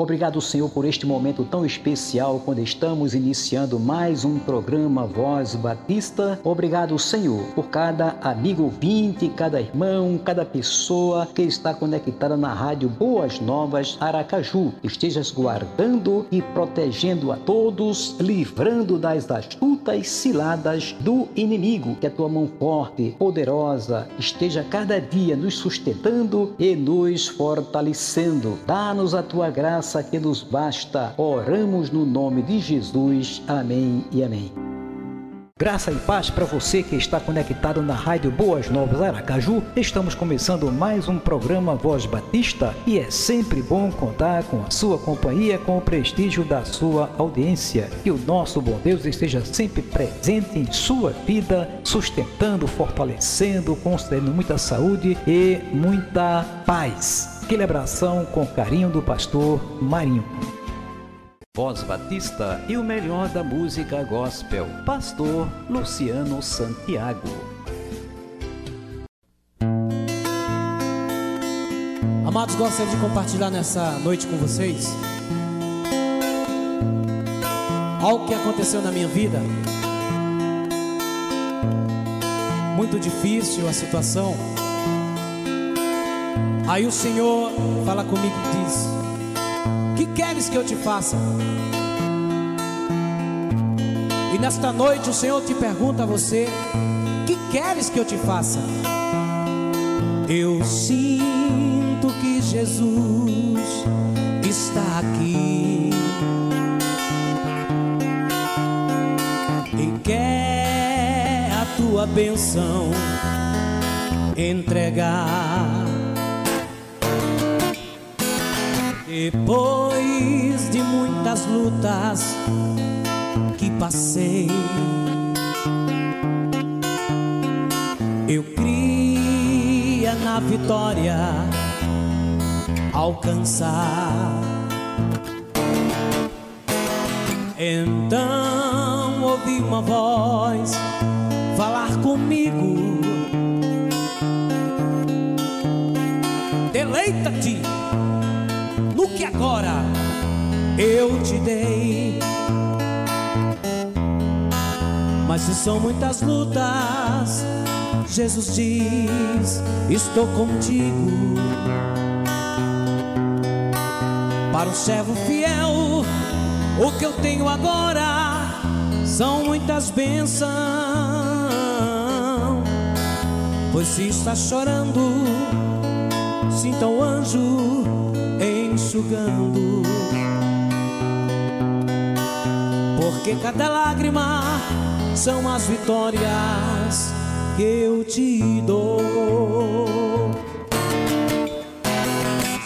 Obrigado, Senhor, por este momento tão especial quando estamos iniciando mais um programa Voz Batista. Obrigado, Senhor, por cada amigo ouvinte, cada irmão, cada pessoa que está conectada na rádio Boas Novas Aracaju. Estejas guardando e protegendo a todos, livrando das astutas ciladas do inimigo. Que a tua mão forte, poderosa, esteja cada dia nos sustentando e nos fortalecendo. Dá-nos a tua graça graça que nos basta. Oramos no nome de Jesus. Amém e amém. Graça e paz para você que está conectado na Rádio Boas Novas Aracaju. Estamos começando mais um programa Voz Batista e é sempre bom contar com a sua companhia, com o prestígio da sua audiência. Que o nosso bom Deus esteja sempre presente em sua vida, sustentando, fortalecendo, concedendo muita saúde e muita paz. Aquele abração com carinho do pastor Marinho. Voz Batista e o melhor da música gospel. Pastor Luciano Santiago. Amados, gostaria de compartilhar nessa noite com vocês algo que aconteceu na minha vida. Muito difícil a situação Aí o Senhor fala comigo e diz: Que queres que eu te faça? E nesta noite o Senhor te pergunta a você: Que queres que eu te faça? Eu sinto que Jesus está aqui e quer a tua benção entregar. Depois de muitas lutas que passei, eu cria na vitória alcançar. Então ouvi uma voz falar comigo. Deleita-te que agora eu te dei. Mas se são muitas lutas, Jesus diz: Estou contigo. Para o servo fiel, o que eu tenho agora são muitas bênçãos. Pois se está chorando, sinta o anjo enxugando. Porque cada lágrima são as vitórias que eu te dou.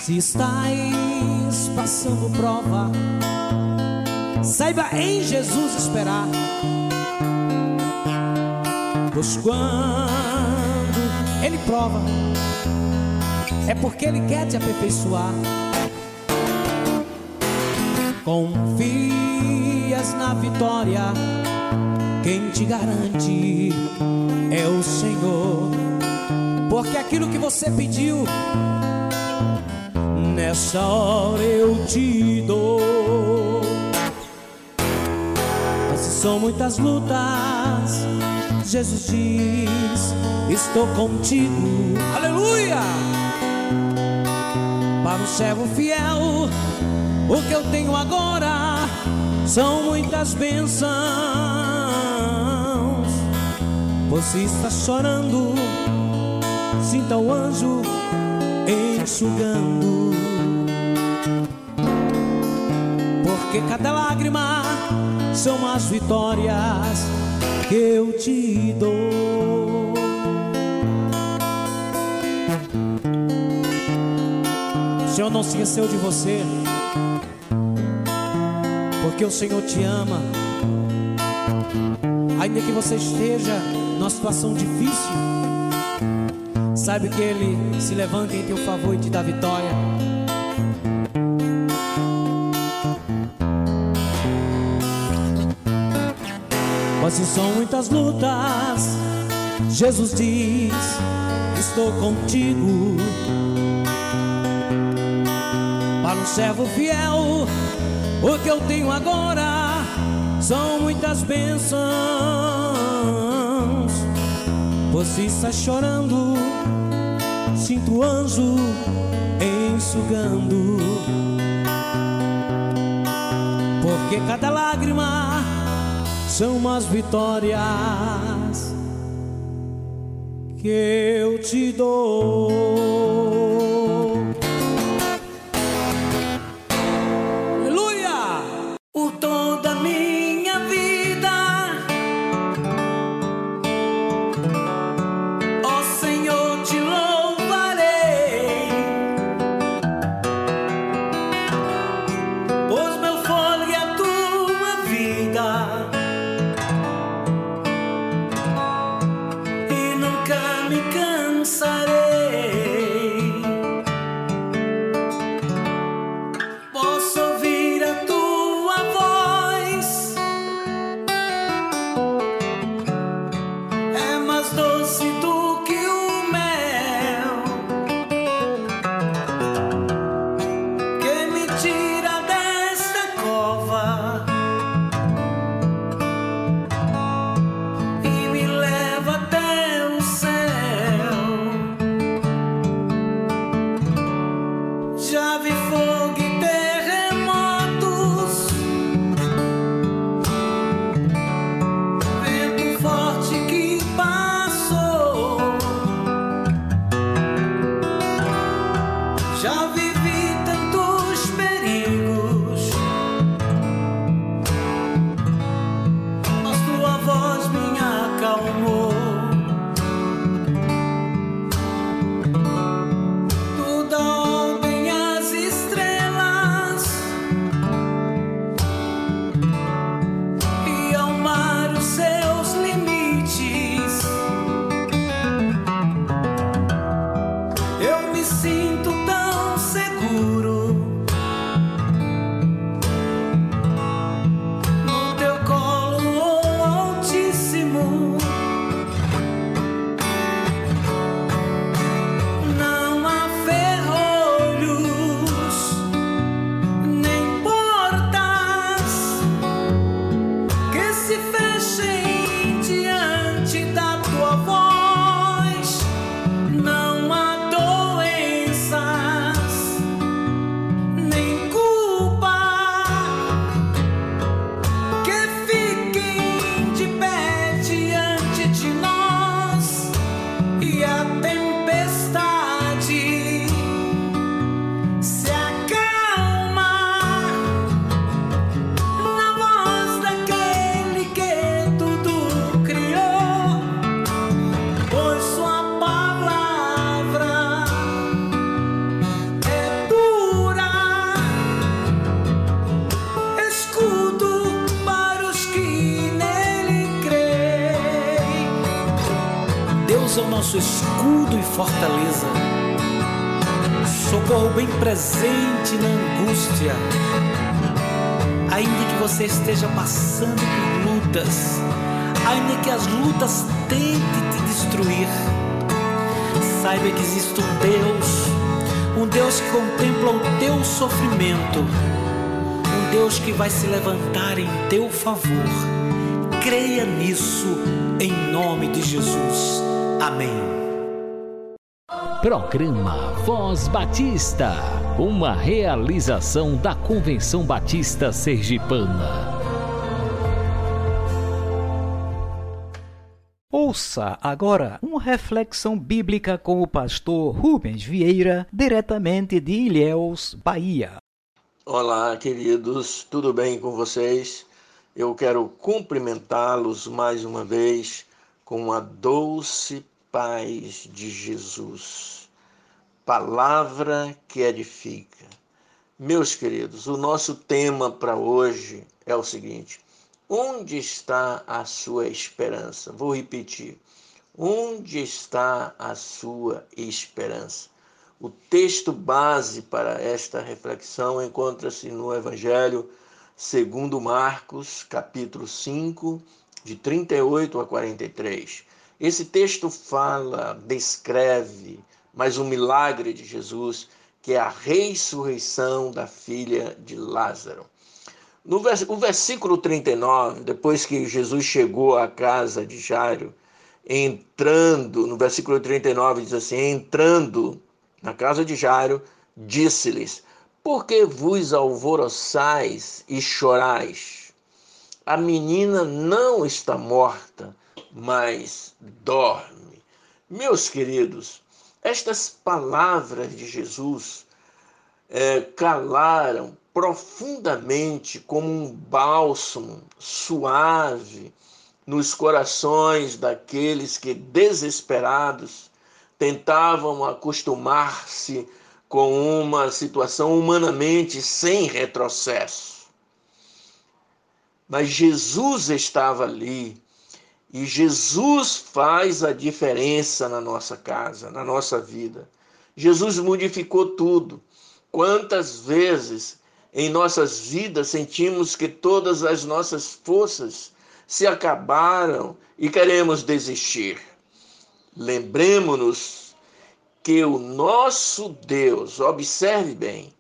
Se estáis passando prova, saiba em Jesus esperar. Pois quando Ele prova, é porque Ele quer te aperfeiçoar. Confias na vitória, quem te garante é o Senhor. Porque aquilo que você pediu, nessa hora eu te dou. Mas se são muitas lutas, Jesus diz: Estou contigo. Aleluia! Para o servo fiel o que eu tenho agora são muitas bênçãos. Você está chorando, sinta o anjo enxugando. Porque cada lágrima são as vitórias que eu te dou. O Senhor não se esqueceu de você porque o Senhor te ama. Ainda que você esteja numa situação difícil, saiba que Ele se levanta em teu favor e te dá vitória. Mas se são muitas lutas, Jesus diz: Estou contigo. Para um servo fiel, o que eu tenho agora são muitas bênçãos. Você está chorando, sinto o anjo enxugando. Porque cada lágrima são umas vitórias que eu te dou. Nosso ainda que você esteja passando por lutas, ainda que as lutas tentem te destruir, saiba que existe um Deus, um Deus que contempla o teu sofrimento, um Deus que vai se levantar em teu favor. Creia nisso em nome de Jesus. Amém. Programa Voz Batista, uma realização da Convenção Batista Sergipana. Ouça agora uma reflexão bíblica com o pastor Rubens Vieira, diretamente de Ilhéus, Bahia. Olá, queridos, tudo bem com vocês? Eu quero cumprimentá-los mais uma vez com a doce paz de Jesus. palavra que edifica. Meus queridos, o nosso tema para hoje é o seguinte: onde está a sua esperança? Vou repetir. Onde está a sua esperança? O texto base para esta reflexão encontra-se no Evangelho segundo Marcos, capítulo 5, de 38 a 43. Esse texto fala, descreve mais um milagre de Jesus, que é a ressurreição da filha de Lázaro. No vers o versículo 39, depois que Jesus chegou à casa de Jairo, entrando, no versículo 39 diz assim: entrando na casa de Jairo, disse-lhes: Por que vos alvoroçais e chorais? A menina não está morta, mas dorme. Meus queridos, estas palavras de Jesus é, calaram profundamente como um bálsamo suave nos corações daqueles que, desesperados, tentavam acostumar-se com uma situação humanamente sem retrocesso. Mas Jesus estava ali e Jesus faz a diferença na nossa casa, na nossa vida. Jesus modificou tudo. Quantas vezes em nossas vidas sentimos que todas as nossas forças se acabaram e queremos desistir? Lembremos-nos que o nosso Deus, observe bem,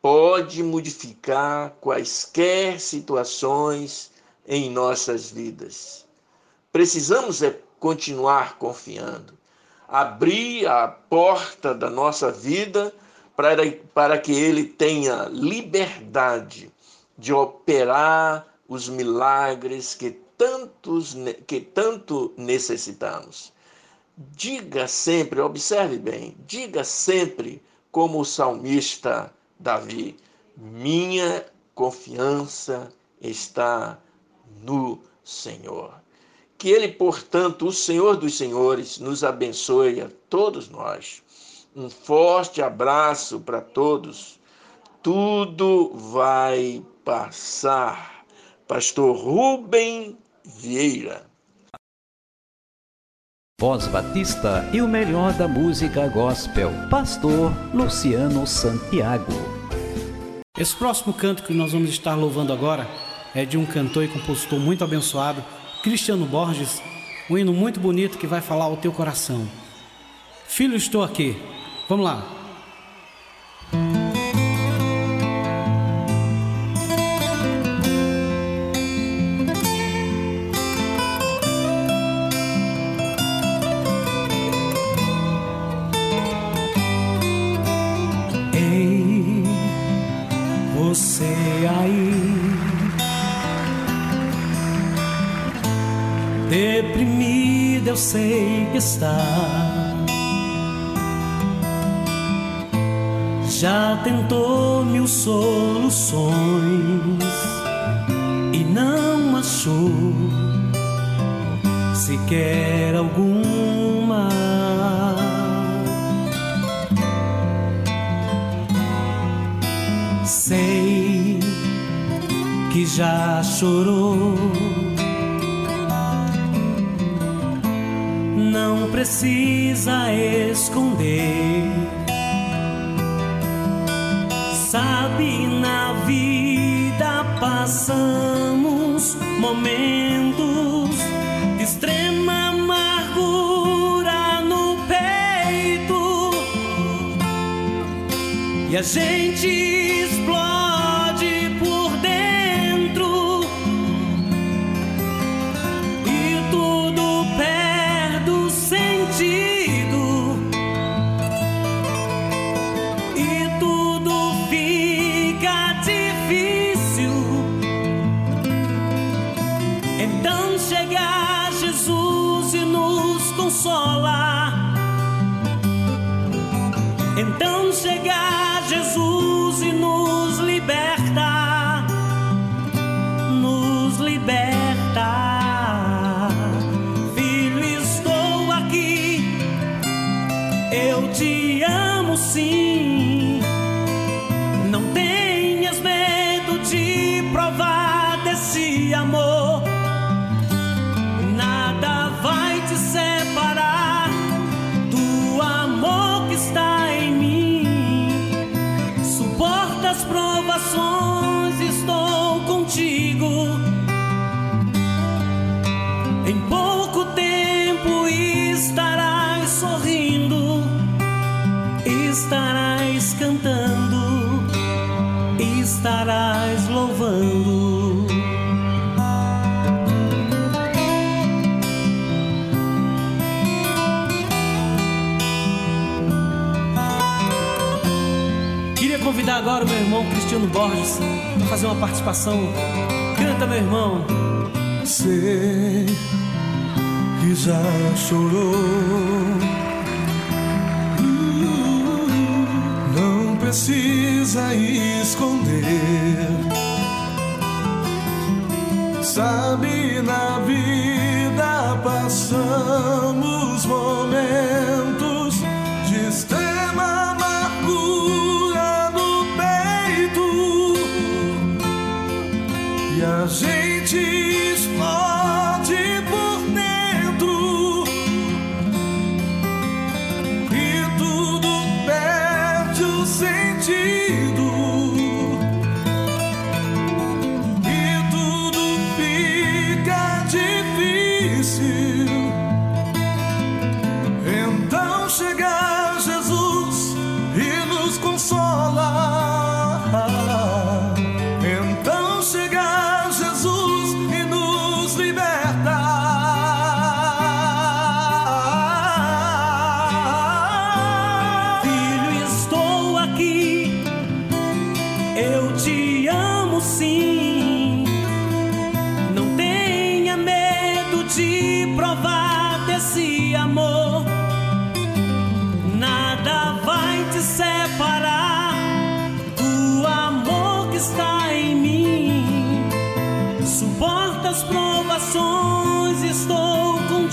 pode modificar quaisquer situações em nossas vidas. Precisamos é continuar confiando, abrir a porta da nossa vida para, para que Ele tenha liberdade de operar os milagres que, tantos, que tanto necessitamos. Diga sempre, observe bem, diga sempre como o salmista Davi: minha confiança está no Senhor. Que Ele, portanto, o Senhor dos Senhores, nos abençoe a todos nós. Um forte abraço para todos. Tudo vai passar. Pastor Rubem Vieira. Voz Batista e o melhor da música gospel. Pastor Luciano Santiago. Esse próximo canto que nós vamos estar louvando agora é de um cantor e compositor muito abençoado Cristiano Borges, um hino muito bonito que vai falar ao teu coração. Filho, estou aqui. Vamos lá. Tentou mil soluções e não achou sequer alguma. Sei que já chorou não precisa Sabe, na vida passamos momentos de extrema amargura no peito. E a gente consola. Então chega Jesus louvando. Queria convidar agora o meu irmão Cristiano Borges para fazer uma participação. Canta, meu irmão. Sei que já chorou. Precisa esconder. Sabe, na vida passamos momentos Jesus.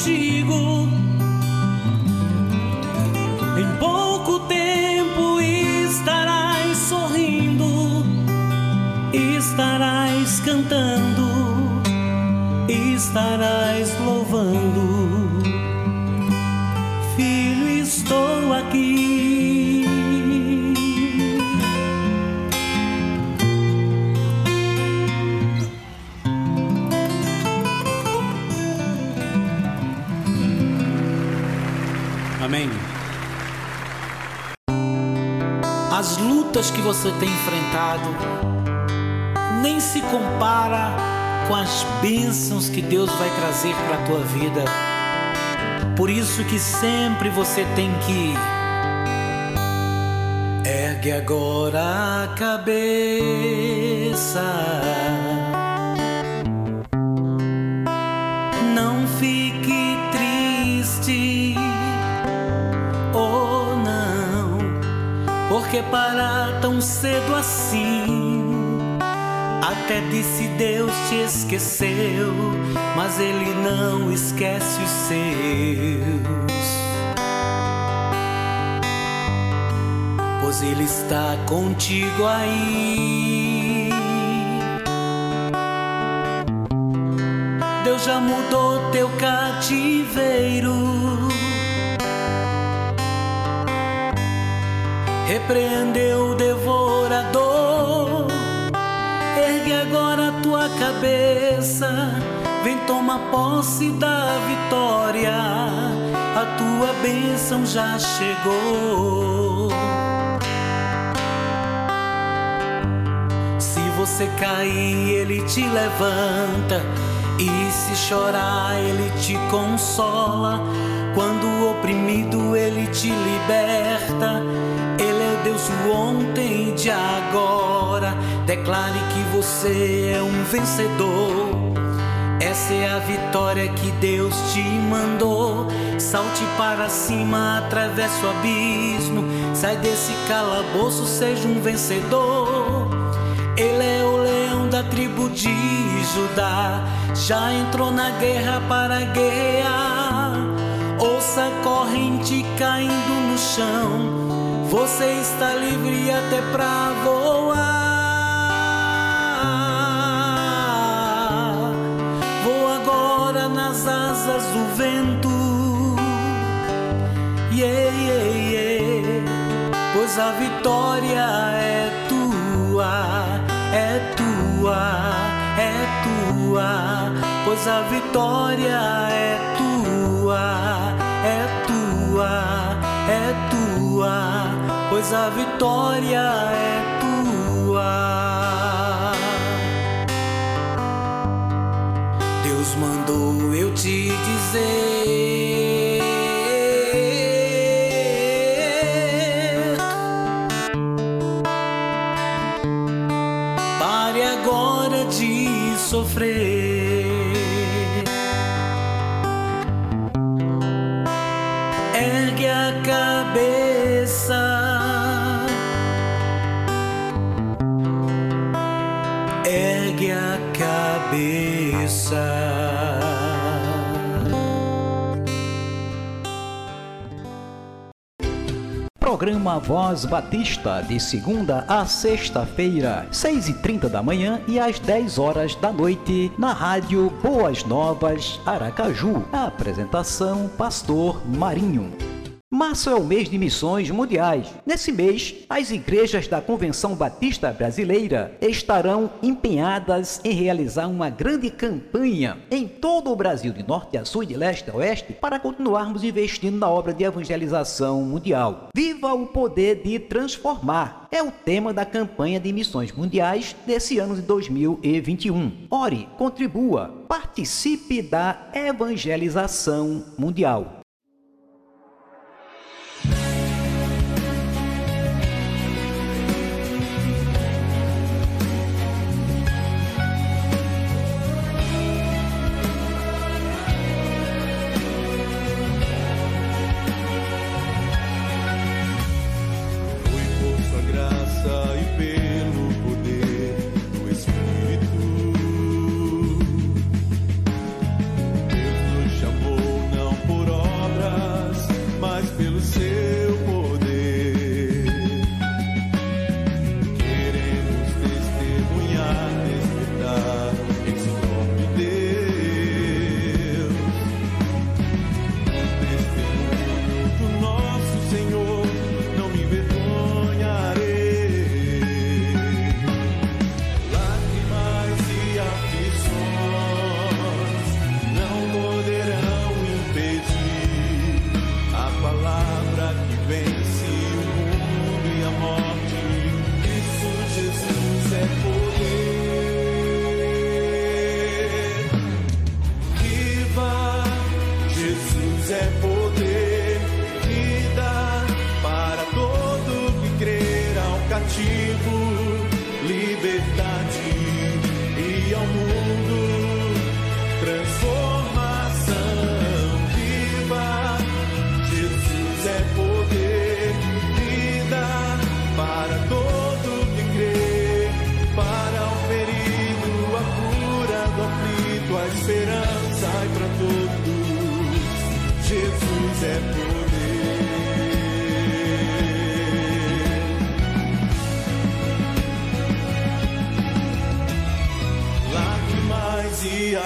Contigo. Em pouco tempo estarás sorrindo, estarás cantando, estarás louvando. Lutas que você tem enfrentado nem se compara com as bênçãos que Deus vai trazer para a tua vida. Por isso que sempre você tem que ergue agora a cabeça. Não fique triste. Oh não, porque para cedo assim até disse Deus te esqueceu, mas Ele não esquece os seus. Pois Ele está contigo aí. Deus já mudou teu cativeiro. Repreendeu o vem tomar posse da vitória. A tua bênção já chegou. Se você cair, ele te levanta. E se chorar, ele te consola. Quando oprimido, ele te liberta. Ele Deus do ontem e de agora. Declare que você é um vencedor. Essa é a vitória que Deus te mandou. Salte para cima, atravesse o abismo. Sai desse calabouço, seja um vencedor. Ele é o leão da tribo de Judá. Já entrou na guerra para guerrear. Ouça a corrente caindo no chão. Você está livre até pra voar. Vou agora nas asas do vento. Yeah, yeah, yeah. Pois a vitória é tua, é tua, é tua. Pois a vitória é tua, é tua, pois a vitória é tua. Deus mandou eu te dizer. Cabeça. Programa Voz Batista, de segunda a sexta-feira, seis e trinta da manhã e às dez horas da noite, na rádio Boas Novas, Aracaju. A apresentação, Pastor Marinho. Março é o mês de missões mundiais. Nesse mês, as igrejas da Convenção Batista Brasileira estarão empenhadas em realizar uma grande campanha em todo o Brasil, de norte a sul e de leste a oeste, para continuarmos investindo na obra de evangelização mundial. Viva o poder de transformar! É o tema da campanha de missões mundiais desse ano de 2021. Ore, contribua, participe da evangelização mundial.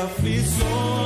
aflições.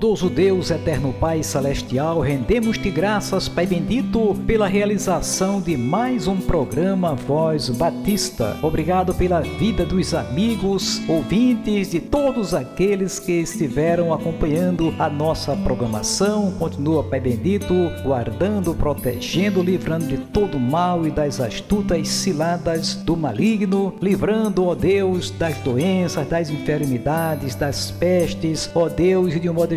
Bondoso Deus, eterno Pai celestial, rendemos-te graças, Pai bendito, pela realização de mais um programa Voz Batista. Obrigado pela vida dos amigos, ouvintes, de todos aqueles que estiveram acompanhando a nossa programação. Continua, Pai bendito, guardando, protegendo, livrando de todo mal e das astutas ciladas do maligno, livrando, ó Deus, das doenças, das enfermidades, das pestes, ó Deus, e de um modo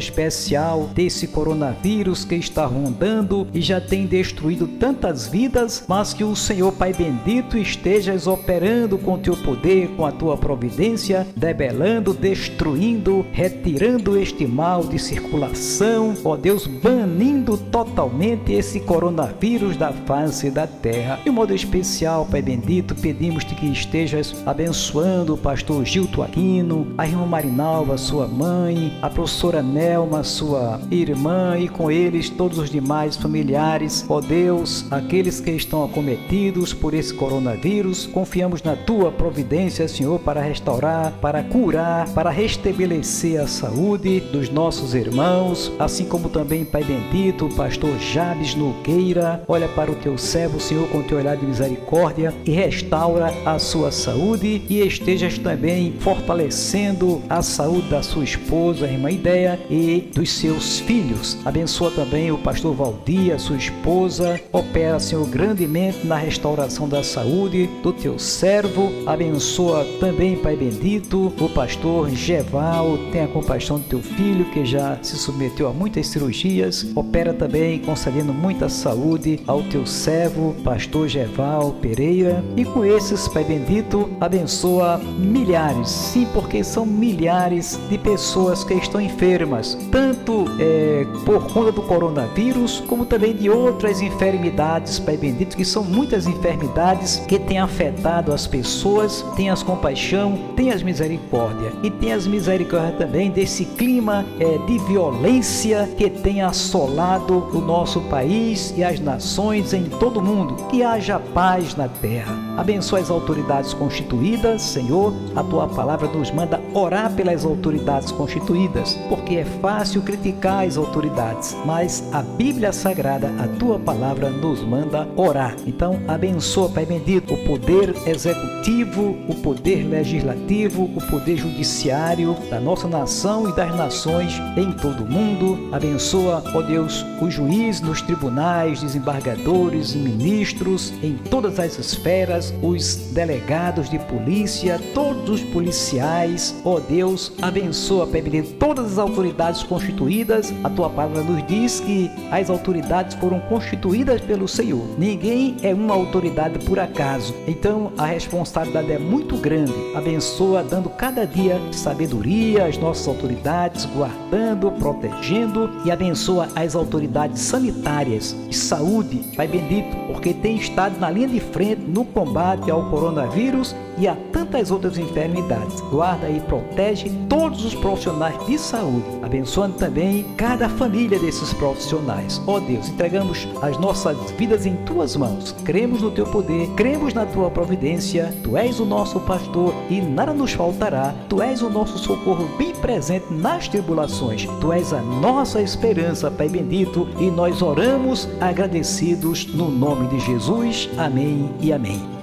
desse coronavírus que está rondando e já tem destruído tantas vidas, mas que o Senhor Pai bendito estejas operando com teu poder, com a tua providência, debelando, destruindo, retirando este mal de circulação, ó Deus, banindo totalmente esse coronavírus da face da terra. De um modo especial, Pai bendito, pedimos-te que estejas abençoando o pastor Gilto Aquino, a irmã Marinalva, sua mãe, a professora Nelma, sua irmã, e com eles todos os demais familiares. Ó Deus, aqueles que estão acometidos por esse coronavírus, confiamos na tua providência, Senhor, para restaurar, para curar, para restabelecer a saúde dos nossos irmãos, assim como também, Pai bendito, pastor Jabes Nogueira, olha para o teu servo, Senhor, com teu olhar de misericórdia e restaura a sua saúde e estejas também fortalecendo a saúde da sua esposa, irmã Ideia, e dos seus filhos. Abençoa também o pastor Valdir, a sua esposa. Opera, Senhor, grandemente na restauração da saúde do teu servo. Abençoa também, Pai bendito, o pastor Geval. Tenha compaixão do teu filho que já se submeteu a muitas cirurgias. Opera também concedendo muita saúde ao teu servo, pastor Geval Pereira. E com esses, Pai bendito, abençoa milhares, sim, porque são milhares de pessoas que estão enfermas, tanto é, por conta do coronavírus, como também de outras enfermidades, Pai bendito, que são muitas enfermidades que têm afetado as pessoas. Tenhas compaixão, tenhas misericórdia e tenhas misericórdia também desse clima é, de violência que tem assolado o nosso país e as nações em todo o mundo. Que haja paz na terra. Abençoa as autoridades constituídas, Senhor. A tua palavra nos manda orar pelas autoridades constituídas, porque é fácil criticar as autoridades, mas a Bíblia Sagrada, a tua palavra, nos manda orar. Então, abençoa, Pai bendito, o poder executivo, o poder legislativo, o poder judiciário da nossa nação e das nações em todo o mundo. Abençoa, ó Deus, os juízes nos tribunais, desembargadores, ministros, em todas as esferas, os delegados de polícia, todos os policiais. Ó Deus, abençoa, Pai bendito, todas as autoridades constituídas. A tua palavra nos diz que as autoridades foram constituídas pelo Senhor. Ninguém é uma autoridade por acaso. Então a responsabilidade é muito grande. Abençoa, dando cada dia sabedoria às nossas autoridades, guardando, protegendo e abençoa as autoridades sanitárias e saúde, Pai bendito, porque tem estado na linha de frente no combate ao coronavírus e a tantas outras enfermidades. Guarda e protege todos os profissionais de saúde, abençoando também cada família desses profissionais. Ó oh Deus, entregamos as nossas vidas em tuas mãos. Cremos no teu poder, cremos na tua providência. Tu és o nosso pastor e nada nos faltará. Tu és o nosso socorro bem presente nas tribulações. Tu és a nossa esperança, Pai bendito, e nós oramos agradecidos no nome de Jesus. Amém e amém.